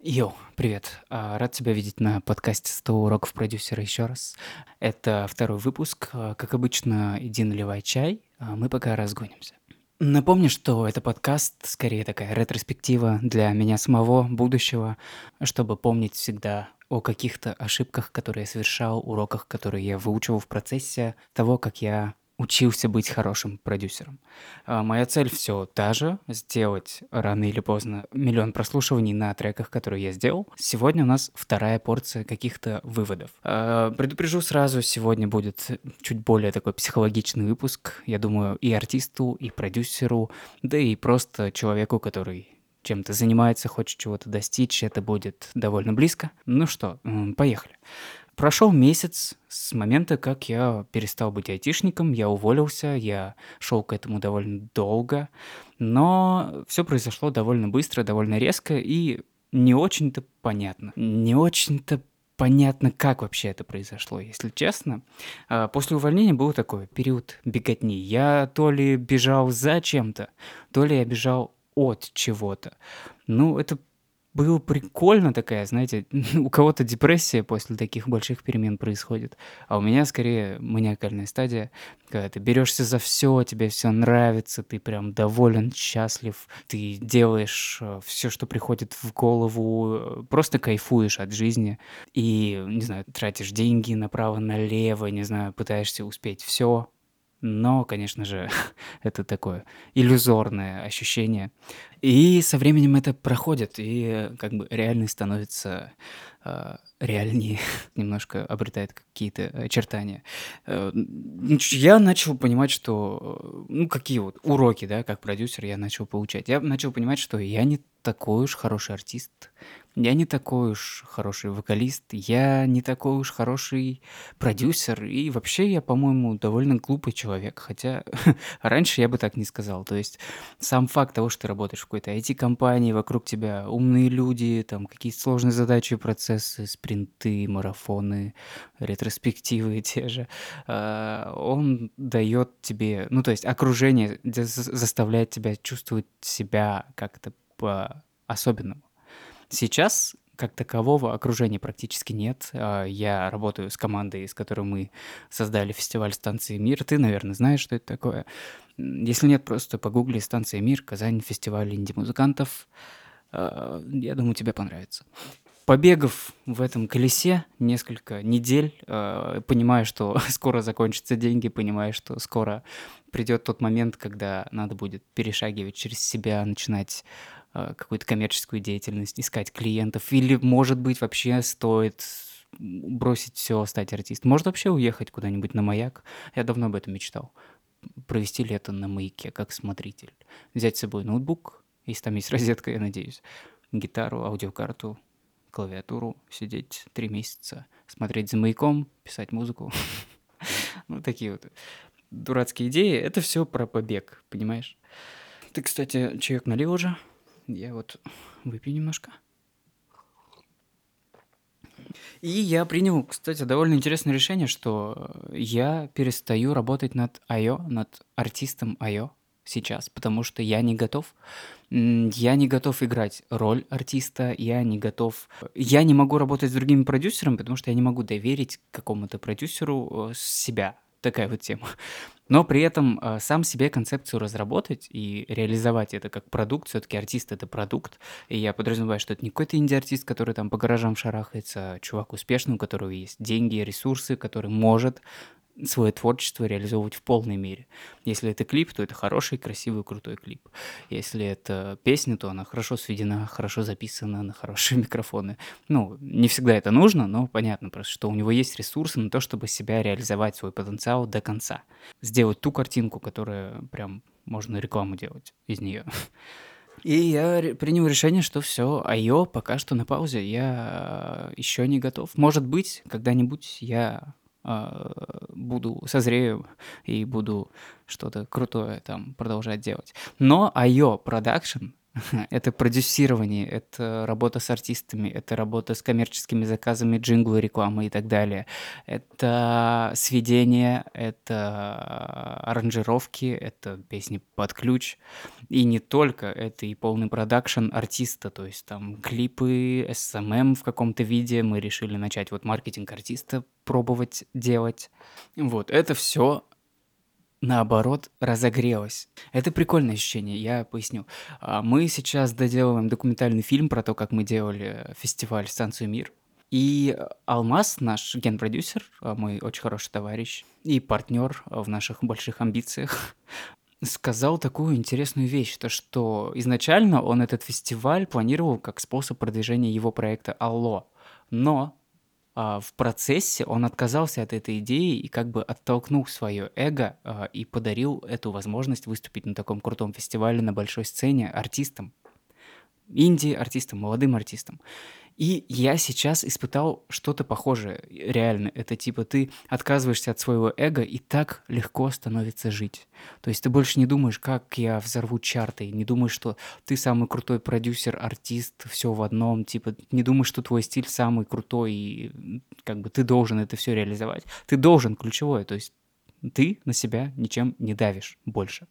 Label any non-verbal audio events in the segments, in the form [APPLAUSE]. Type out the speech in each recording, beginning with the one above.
Йоу, привет. А, Рад тебя видеть на подкасте «100 уроков продюсера» еще раз. Это второй выпуск. А, Как обычно, иди наливай чай, а мы пока разгонимся. Напомню, что это подкаст скорее такая ретроспектива для меня самого, будущего, чтобы помнить всегда о каких-то ошибках, которые я совершал, уроках, которые я выучивал в процессе того, как я учился быть хорошим продюсером. А, Моя цель все та же– сделать рано или поздно миллион прослушиваний на треках, которые я сделал. Сегодня у нас вторая порция каких-то выводов. А, Предупрежу сразу, сегодня будет чуть более такой психологичный выпуск. Я думаю, и артисту, и продюсеру, да и просто человеку, который чем-то занимается, хочет чего-то достичь, это будет довольно близко. Ну что, поехали. Прошел месяц с момента, как я перестал быть айтишником, я уволился, я шел к этому довольно долго, но все произошло довольно быстро, довольно резко и не очень-то понятно. Не очень-то понятно, как вообще это произошло, если честно. А, После увольнения был такой период беготни. Я то ли бежал за чем-то, то ли я бежал от чего-то. Ну, это было прикольно такая, знаете, [LAUGHS] у кого-то депрессия после таких больших перемен происходит, а у меня скорее маниакальная стадия, когда ты берешься за все, тебе все нравится, ты прям доволен, счастлив, ты делаешь все, что приходит в голову, э, просто кайфуешь от жизни и, не знаю, тратишь деньги направо-налево, не знаю, пытаешься успеть все, но, конечно же, [LAUGHS] это такое иллюзорное ощущение. И со временем это проходит, и э, как бы реальность становится э, реальнее, [LAUGHS] немножко обретает какие-то очертания. Э, н- ч- Я начал понимать, что, э, ну, какие вот уроки, да, как продюсер я начал получать. Я начал понимать, что я не такой уж хороший артист, я не такой уж хороший вокалист, я не такой уж хороший продюсер, и вообще я, по-моему, довольно глупый человек, хотя [LAUGHS] раньше я бы так не сказал. То есть сам факт того, что ты работаешь какой-то IT-компании, вокруг тебя умные люди, там какие-то сложные задачи, процессы, спринты, марафоны, ретроспективы [LAUGHS] те же, а, он дает тебе, ну то есть окружение заставляет тебя чувствовать себя как-то по-особенному. Сейчас как такового окружения практически нет. А, Я работаю с командой, с которой мы создали фестиваль «Станции Мир». Ты, наверное, знаешь, что это такое. Если нет, просто погугли «Станция Мир», Казань, фестиваль инди-музыкантов. А, Я думаю, тебе понравится. Побегав в этом колесе несколько недель, э, понимая, что [LAUGHS] скоро закончатся деньги, понимая, что скоро придет тот момент, когда надо будет перешагивать через себя, начинать какую-то коммерческую деятельность, искать клиентов, или, может быть, вообще стоит бросить все, стать артистом. Может вообще уехать куда-нибудь на маяк. Я давно об этом мечтал. Провести лето на маяке, как смотритель. Взять с собой ноутбук, если там есть [LAUGHS] розетка, я надеюсь, гитару, аудиокарту, клавиатуру, сидеть три месяца, смотреть за маяком, писать музыку. [LAUGHS] Ну, такие вот дурацкие идеи. Это все про побег, понимаешь? Ты, кстати, чаек налил уже? Я вот выпью немножко. И я принял, кстати, довольно интересное решение, что я перестаю работать над Айо, над артистом Айо сейчас, потому что я не готов. Я не готов играть роль артиста, я не готов... Я не могу работать с другими продюсерами, потому что я не могу доверить какому-то продюсеру э, себя. Такая вот тема. Но при этом э, сам себе концепцию разработать и реализовать это как продукт, все-таки артист это продукт, и я подразумеваю, что это не какой-то инди-артист, который там по гаражам шарахается, а чувак успешный, у которого есть деньги, ресурсы, который может свое творчество реализовывать в полной мере. Если это клип, то это хороший, красивый, крутой клип. Если это песня, то она хорошо сведена, хорошо записана на хорошие [LAUGHS] микрофоны. Ну, не всегда это нужно, но понятно просто, что у него есть ресурсы на то, чтобы себя реализовать, свой потенциал до конца. Сделать ту картинку, которая прям можно рекламу делать из нее. И я принял решение, что все, айо пока что на паузе, я еще не готов. Может быть, когда-нибудь я а, буду созрею и буду что-то крутое там продолжать делать. Но айо продакшн Это продюсирование, это работа с артистами, это работа с коммерческими заказами, джинглы, рекламы и так далее. Это сведение, это аранжировки, это песни под ключ. И не только, это и полный продакшн артиста, то есть там клипы, SMM в каком-то виде. Мы решили начать вот маркетинг артиста пробовать делать. Вот, это все наоборот, разогрелась. Это прикольное ощущение, я поясню. А, мы сейчас доделываем документальный фильм про то, как мы делали фестиваль «Станцию Мир». И Алмаз, наш ген-продюсер, а, мой очень хороший товарищ и партнер в наших больших амбициях, [LAUGHS] сказал такую интересную вещь, то что изначально он этот фестиваль планировал как способ продвижения его проекта «Алло», но в процессе он отказался от этой идеи и как бы оттолкнул свое эго а, и подарил эту возможность выступить на таком крутом фестивале на большой сцене артистам. Инди-артистам, молодым артистам. И я сейчас испытал что-то похожее. Реально, это типа ты отказываешься от своего эго, и так легко становится жить. То есть ты больше не думаешь, как я взорву чарты, не думаешь, что ты самый крутой продюсер, артист, все в одном, типа не думаешь, что твой стиль самый крутой, и как бы ты должен это все реализовать. Ты должен, ключевое, то есть ты на себя ничем не давишь больше.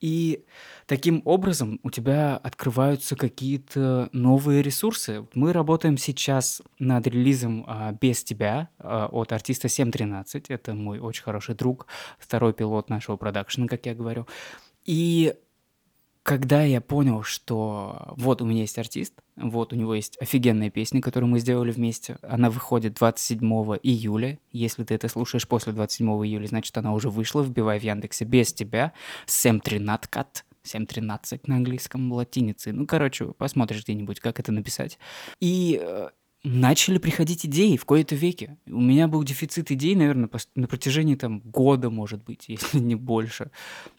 И таким образом у тебя открываются какие-то новые ресурсы. Мы работаем сейчас над релизом а, «Без тебя» а, от артиста 713. Это мой очень хороший друг, второй пилот нашего продакшена, как я говорю. И когда я понял, что вот у меня есть артист, вот у него есть офигенная песня, которую мы сделали вместе, она выходит 27 июля. Если ты это слушаешь после 27 июля, значит она уже вышла, вбивай в Яндексе без тебя, Сэм Тринат 7.13 на английском латинице. Ну, короче, посмотришь где-нибудь, как это написать. И э, начали приходить идеи в кои-то веке. У меня был дефицит идей, наверное, на протяжении там года, может быть, [LAUGHS] если не больше.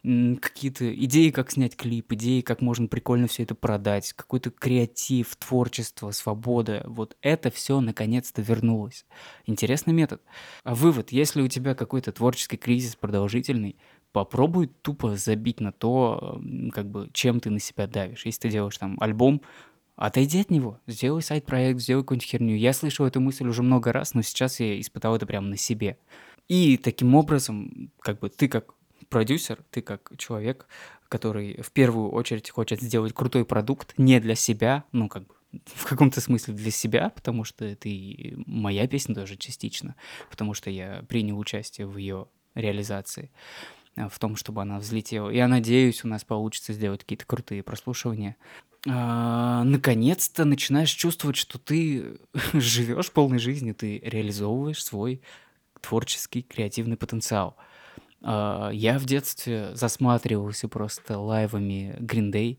Какие-то идеи, как снять клип, идеи, как можно прикольно все это продать, какой-то креатив, творчество, свобода. Вот это все наконец-то вернулось. Интересный метод. А вывод, если у тебя какой-то творческий кризис продолжительный, попробуй тупо забить на то, как бы, чем ты на себя давишь. Если ты делаешь там альбом, Отойди от него, сделай сайт-проект, сделай какую-нибудь херню. Я слышал эту мысль уже много раз, но сейчас я испытал это прямо на себе. И таким образом, как бы ты как продюсер, ты как человек, который в первую очередь хочет сделать крутой продукт не для себя, ну как бы в каком-то смысле для себя, потому что это и моя песня тоже частично, потому что я принял участие в ее реализации, в том, чтобы она взлетела. Я надеюсь, у нас получится сделать какие-то крутые прослушивания а, наконец-то начинаешь чувствовать, что ты [LAUGHS] живешь полной жизнью, ты реализовываешь свой творческий, креативный потенциал. А, я в детстве засматривался просто лайвами Green Day,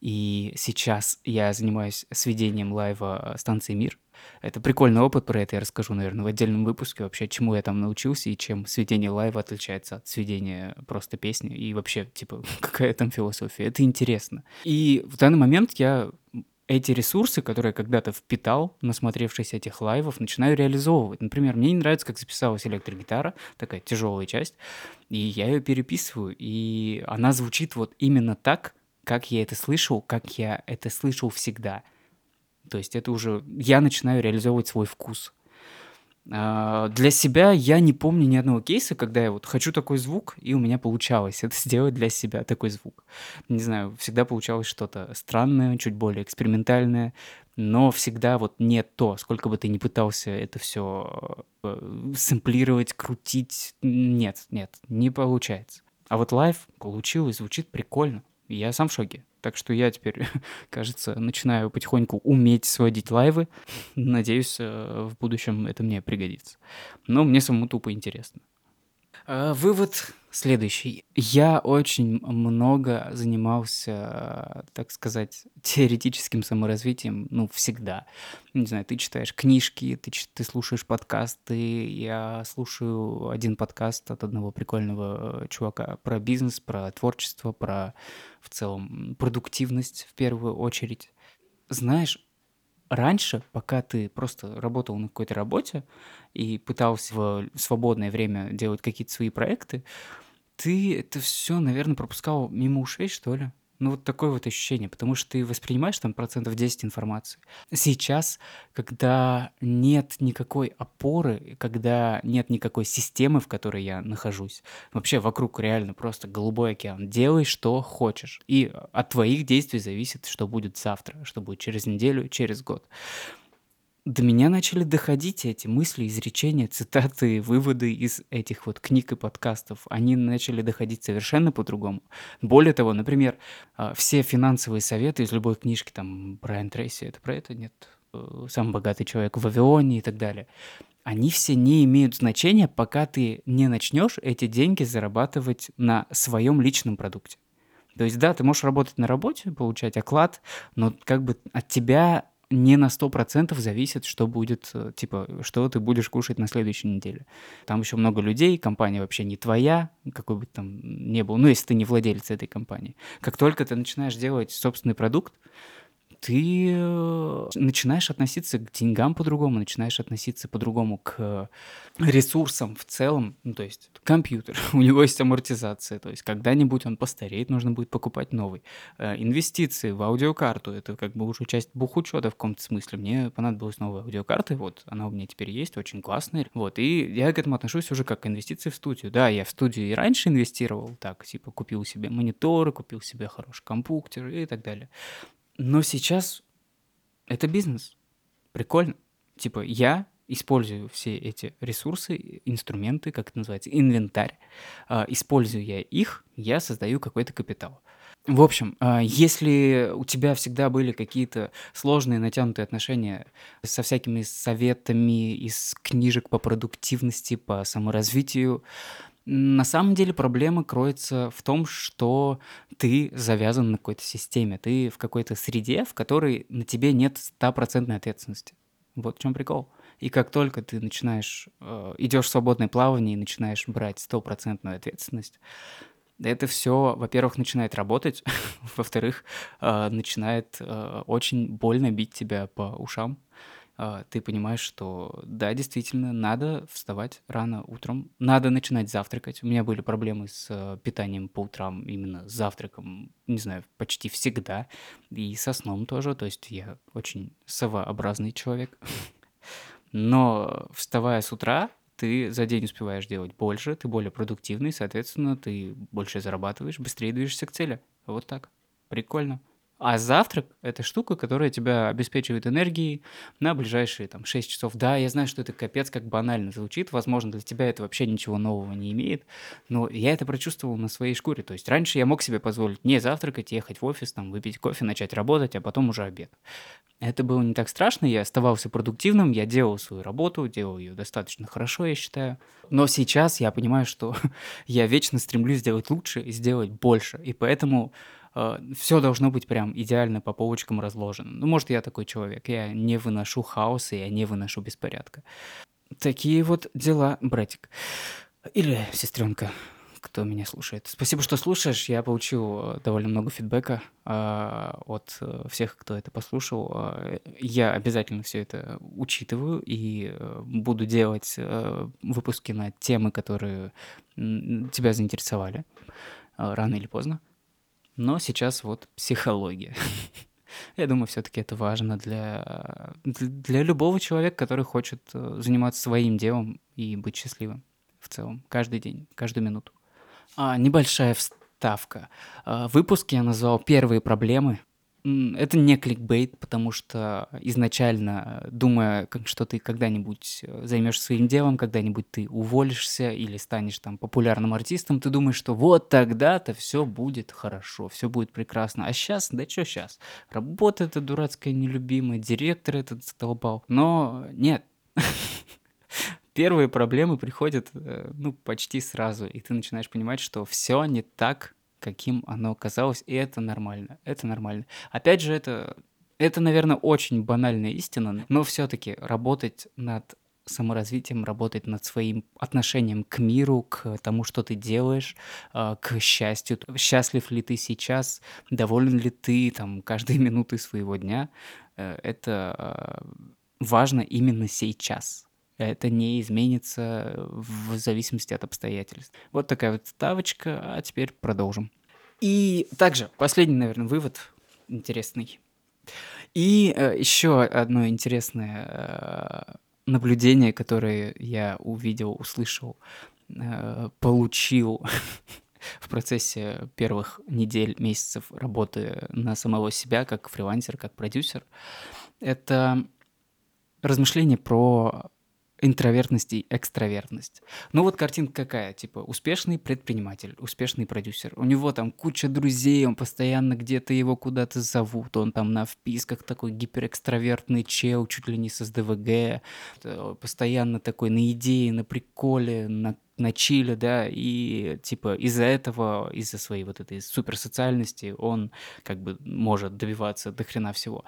и сейчас я занимаюсь сведением лайва станции «Мир», это прикольный опыт, про это я расскажу, наверное, в отдельном выпуске вообще, чему я там научился и чем сведение лайва отличается от сведения просто песни и вообще, типа, [LAUGHS] какая там философия. Это интересно. И в данный момент я эти ресурсы, которые я когда-то впитал, насмотревшись этих лайвов, начинаю реализовывать. Например, мне не нравится, как записалась электрогитара, такая тяжелая часть, и я ее переписываю, и она звучит вот именно так, как я это слышал, как я это слышал всегда – то есть это уже я начинаю реализовывать свой вкус. А, для себя я не помню ни одного кейса, когда я вот хочу такой звук, и у меня получалось это [LAUGHS] сделать для себя такой звук. Не знаю, всегда получалось что-то странное, чуть более экспериментальное, но всегда вот не то, сколько бы ты ни пытался это все э, сэмплировать, крутить, нет, нет, не получается. А вот лайв получилось, звучит прикольно. Я сам в шоке. Так что я теперь, [LAUGHS] кажется, начинаю потихоньку уметь сводить лайвы. Надеюсь, э, в будущем это мне пригодится. Но мне самому тупо интересно. А, вывод следующий. Я очень много занимался, так сказать, [LAUGHS] теоретическим саморазвитием, ну, всегда. Не знаю, ты читаешь книжки, ты, ты слушаешь подкасты. Я слушаю один подкаст от одного прикольного чувака про бизнес, про творчество, про в целом продуктивность в первую очередь. Знаешь, раньше, пока ты просто работал на какой-то работе и пытался в свободное время делать какие-то свои проекты, ты это все, наверное, пропускал мимо ушей, что ли. Ну, вот такое вот ощущение, потому что ты воспринимаешь там процентов 10 информации. Сейчас, когда нет никакой опоры, когда нет никакой системы, в которой я нахожусь, вообще вокруг реально просто голубой океан. Делай, что хочешь. И от твоих действий зависит, что будет завтра, что будет через неделю, через год до меня начали доходить эти мысли, изречения, цитаты, выводы из этих вот книг и подкастов. Они начали доходить совершенно по-другому. Более того, например, а, все финансовые советы из любой книжки, там, Брайан Трейси, это про это? Нет. Э, Самый богатый человек в Вавилоне и так далее. Они все не имеют значения, пока ты не начнешь эти деньги зарабатывать на своем личном продукте. То есть, да, ты можешь работать на работе, получать оклад, но как бы от тебя не на 100% зависит, что будет, э, типа, что ты будешь кушать на следующей неделе. Там еще много людей, компания вообще не твоя, какой бы там ни был, ну, если ты не владелец этой компании. Как только ты начинаешь делать собственный продукт, ты э, начинаешь относиться к деньгам по-другому, начинаешь относиться по-другому к ресурсам в целом. Ну, то есть компьютер, [LAUGHS] у него есть амортизация, то есть когда-нибудь он постареет, нужно будет покупать новый. Э, инвестиции в аудиокарту, это как бы уже часть бухучета в каком-то смысле. Мне понадобилась новая аудиокарта, вот она у меня теперь есть, очень классная. Вот, и я к этому отношусь уже как к инвестиции в студию. Да, я в студию и раньше инвестировал, так, типа купил себе мониторы, купил себе хороший компьютер и так далее. Но сейчас это бизнес. Прикольно. Типа я использую все эти ресурсы, инструменты, как это называется, инвентарь. А, используя я их, я создаю какой-то капитал. В общем, а, если у тебя всегда были какие-то сложные натянутые отношения со всякими советами из книжек по продуктивности, по саморазвитию, на самом деле проблема кроется в том, что ты завязан на какой-то системе, ты в какой-то среде, в которой на тебе нет стопроцентной ответственности. Вот в чем прикол. И как только ты начинаешь, э, идешь в свободное плавание и начинаешь брать стопроцентную ответственность, это все, во-первых, начинает работать, [LAUGHS] во-вторых, э, начинает э, очень больно бить тебя по ушам, ты понимаешь, что да, действительно, надо вставать рано утром, надо начинать завтракать. У меня были проблемы с э, питанием по утрам, именно с завтраком, не знаю, почти всегда, и со сном тоже, то есть я очень совообразный человек. [LAUGHS] Но вставая с утра, ты за день успеваешь делать больше, ты более продуктивный, соответственно, ты больше зарабатываешь, быстрее движешься к цели. Вот так. Прикольно. А завтрак — это штука, которая тебя обеспечивает энергией на ближайшие там 6 часов. Да, я знаю, что это капец как банально звучит, возможно, для тебя это вообще ничего нового не имеет, но я это прочувствовал на своей шкуре. То есть раньше я мог себе позволить не завтракать, ехать в офис, там, выпить кофе, начать работать, а потом уже обед. Это было не так страшно, я оставался продуктивным, я делал свою работу, делал ее достаточно хорошо, я считаю. Но сейчас я понимаю, что [LAUGHS] я вечно стремлюсь сделать лучше и сделать больше. И поэтому э, все должно быть прям идеально по полочкам разложено. Ну, может, я такой человек, я не выношу хаоса, я не выношу беспорядка. Такие вот дела, братик. Или сестренка, кто меня слушает. Спасибо, что слушаешь. Я получил э, довольно много фидбэка э, от э, всех, кто это послушал. Я обязательно все это учитываю и буду делать э, выпуски на темы, которые тебя заинтересовали э, рано или поздно. Но сейчас вот психология. [LAUGHS] Я думаю, все-таки это важно для, для любого человека, который хочет э, заниматься своим делом и быть счастливым в целом. Каждый день, каждую минуту. А, небольшая вставка. А, выпуск я назвал «Первые проблемы». Это не кликбейт, потому что изначально, думая, что ты когда-нибудь э, займешься своим делом, когда-нибудь ты уволишься или станешь там популярным артистом, ты думаешь, что вот тогда-то все будет хорошо, все будет прекрасно. А сейчас, да что сейчас? Работа эта дурацкая нелюбимая, директор этот задолбал. Но нет. [LAUGHS] Первые проблемы приходят, э, ну, почти сразу, и ты начинаешь понимать, что все не так, каким оно казалось, и это нормально, это нормально. Опять же, это, это, наверное, очень банальная истина, но все-таки работать над саморазвитием, работать над своим отношением к миру, к тому, что ты делаешь, а, к счастью. Счастлив ли ты сейчас, доволен ли ты там каждой [LAUGHS] минуты своего дня, э, это а, важно именно сейчас. Это не изменится в зависимости от обстоятельств. Вот такая вот ставочка, а теперь продолжим. И также последний, наверное, вывод интересный. И э, еще одно интересное э, наблюдение, которое я увидел, услышал, э, получил [LAUGHS] в процессе первых недель, месяцев работы на самого себя, как фрилансер, как продюсер, это размышление про интровертность и экстравертность. Ну вот картинка какая, типа успешный предприниматель, успешный продюсер. У него там куча друзей, он постоянно где-то его куда-то зовут, он там на вписках такой гиперэкстравертный чел, чуть ли не с СДВГ, э, постоянно такой на идее, на приколе, на на чиле, да, и типа из-за этого, из-за своей вот этой суперсоциальности он как бы может добиваться до хрена всего.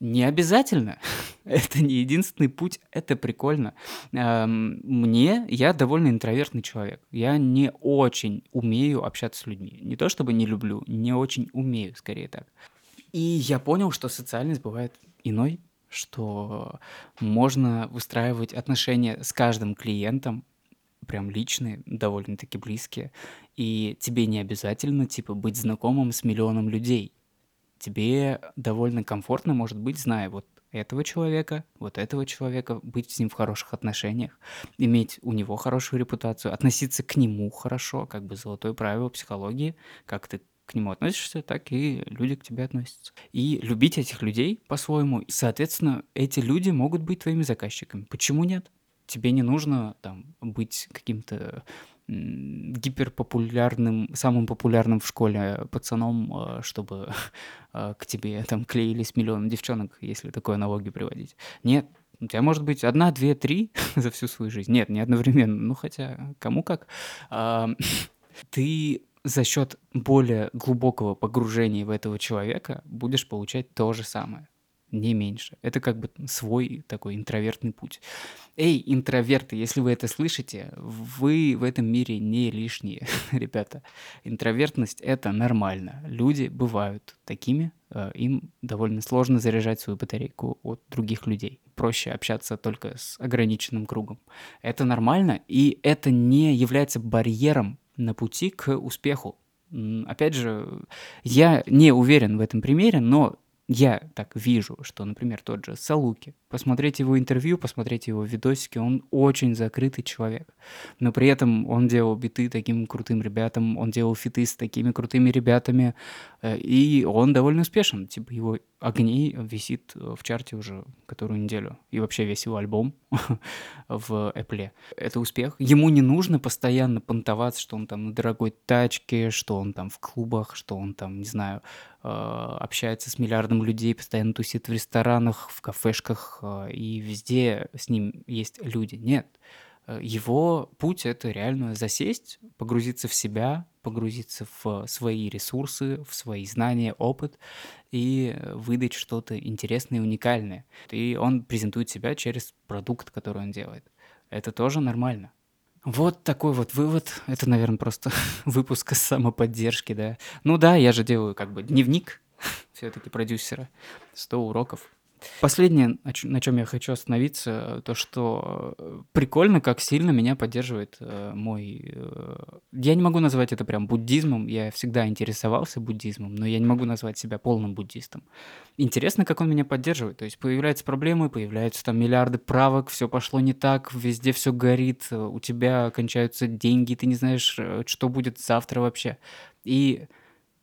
Не обязательно. [LAUGHS] это не единственный путь. Это прикольно. Мне, я довольно интровертный человек. Я не очень умею общаться с людьми. Не то чтобы не люблю, не очень умею, скорее так. И я понял, что социальность бывает иной, что можно выстраивать отношения с каждым клиентом, прям личные, довольно-таки близкие, и тебе не обязательно, типа, быть знакомым с миллионом людей тебе довольно комфортно, может быть, зная вот этого человека, вот этого человека, быть с ним в хороших отношениях, иметь у него хорошую репутацию, относиться к нему хорошо, как бы золотое правило психологии, как ты к нему относишься, так и люди к тебе относятся. И любить этих людей по-своему. Соответственно, эти люди могут быть твоими заказчиками. Почему нет? Тебе не нужно там быть каким-то гиперпопулярным, самым популярным в школе пацаном, а, чтобы а, [LAUGHS] к тебе там клеились миллион девчонок, если такую аналогию приводить. Нет, у тебя может быть одна, две, три [LAUGHS] за всю свою жизнь. Нет, не одновременно. Ну, хотя, кому как. [LAUGHS] Ты за счет более глубокого погружения в этого человека будешь получать то же самое не меньше. Это как бы свой такой интровертный путь. Эй, интроверты, если вы это слышите, вы в этом мире не лишние, [LAUGHS] ребята. Интровертность — это нормально. Люди бывают такими, э, им довольно сложно заряжать свою батарейку от других людей. Проще общаться только с ограниченным кругом. Это нормально, и это не является барьером на пути к успеху. Опять же, я не уверен в этом примере, но я так вижу, что, например, тот же Салуки, посмотреть его интервью, посмотреть его видосики, он очень закрытый человек. Но при этом он делал биты таким крутым ребятам, он делал фиты с такими крутыми ребятами, э, и он довольно успешен. Типа его «Огни» висит в чарте уже которую неделю. И вообще весь его альбом [LAUGHS] в Apple. Это успех. Ему не нужно постоянно понтоваться, что он там на дорогой тачке, что он там в клубах, что он там, не знаю, э, общается с миллиардом людей, постоянно тусит в ресторанах, в кафешках, э, и везде с ним есть люди. Нет. Э, его путь — это реально засесть, погрузиться в себя, погрузиться в свои ресурсы, в свои знания, опыт и выдать что-то интересное и уникальное. И он презентует себя через продукт, который он делает. Это тоже нормально. Вот такой вот вывод. Это, наверное, просто [LAUGHS] выпуск самоподдержки, да. Ну да, я же делаю как бы дневник [LAUGHS] все-таки продюсера. 100 уроков. Последнее, на чем я хочу остановиться, то, что э, прикольно, как сильно меня поддерживает э, мой... Э, я не могу назвать это прям буддизмом, я всегда интересовался буддизмом, но я не могу назвать себя полным буддистом. Интересно, как он меня поддерживает. То есть появляются проблемы, появляются там миллиарды правок, все пошло не так, везде все горит, у тебя кончаются деньги, ты не знаешь, что будет завтра вообще. И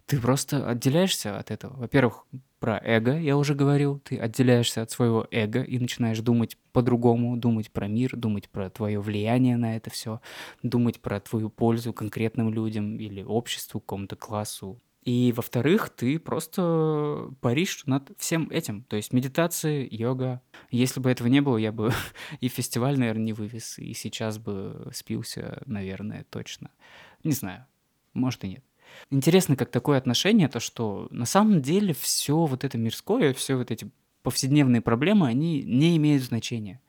ты просто отделяешься от этого. Во-первых, про эго, я уже говорил, ты отделяешься от своего эго и начинаешь думать по-другому, думать про мир, думать про твое влияние на это все, думать про твою пользу конкретным людям или обществу, какому-то классу. И, во-вторых, ты просто паришь над всем этим. То есть медитация, йога. Если бы этого не было, я бы [LAUGHS] и фестиваль, наверное, не вывез, и сейчас бы спился, наверное, точно. Не знаю, может и нет. Интересно, как такое отношение, то что на самом деле все вот это мирское, все вот эти повседневные проблемы, они не имеют значения.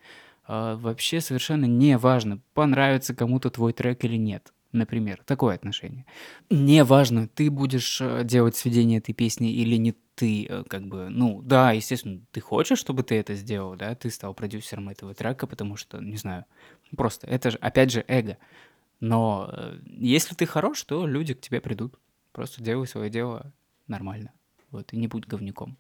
А вообще совершенно не важно, понравится кому-то твой трек или нет. Например, такое отношение. Не важно, ты будешь э, делать сведение этой песни или не ты, э, как бы, ну, да, естественно, ты хочешь, чтобы ты это сделал, да, ты стал продюсером этого трека, потому что, не знаю, просто это же, опять же, эго. Но э, если ты хорош, то люди к тебе придут. Просто делай свое дело нормально. Вот, и не будь говнюком.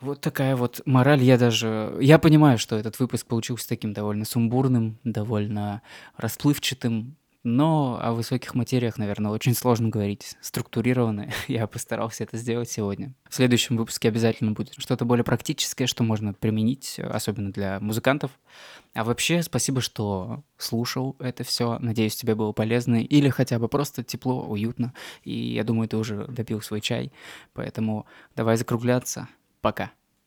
Вот такая вот мораль. Я даже... Я понимаю, что этот выпуск получился таким довольно сумбурным, довольно расплывчатым, но о высоких материях, наверное, очень сложно говорить структурированно. [LAUGHS] Я постарался это сделать сегодня. В следующем выпуске обязательно будет что-то более практическое, что можно применить, особенно для музыкантов. А вообще, спасибо, что слушал это все. Надеюсь, тебе было полезно или хотя бы просто тепло, уютно. И я думаю, ты уже допил свой чай. Поэтому давай закругляться. Пока.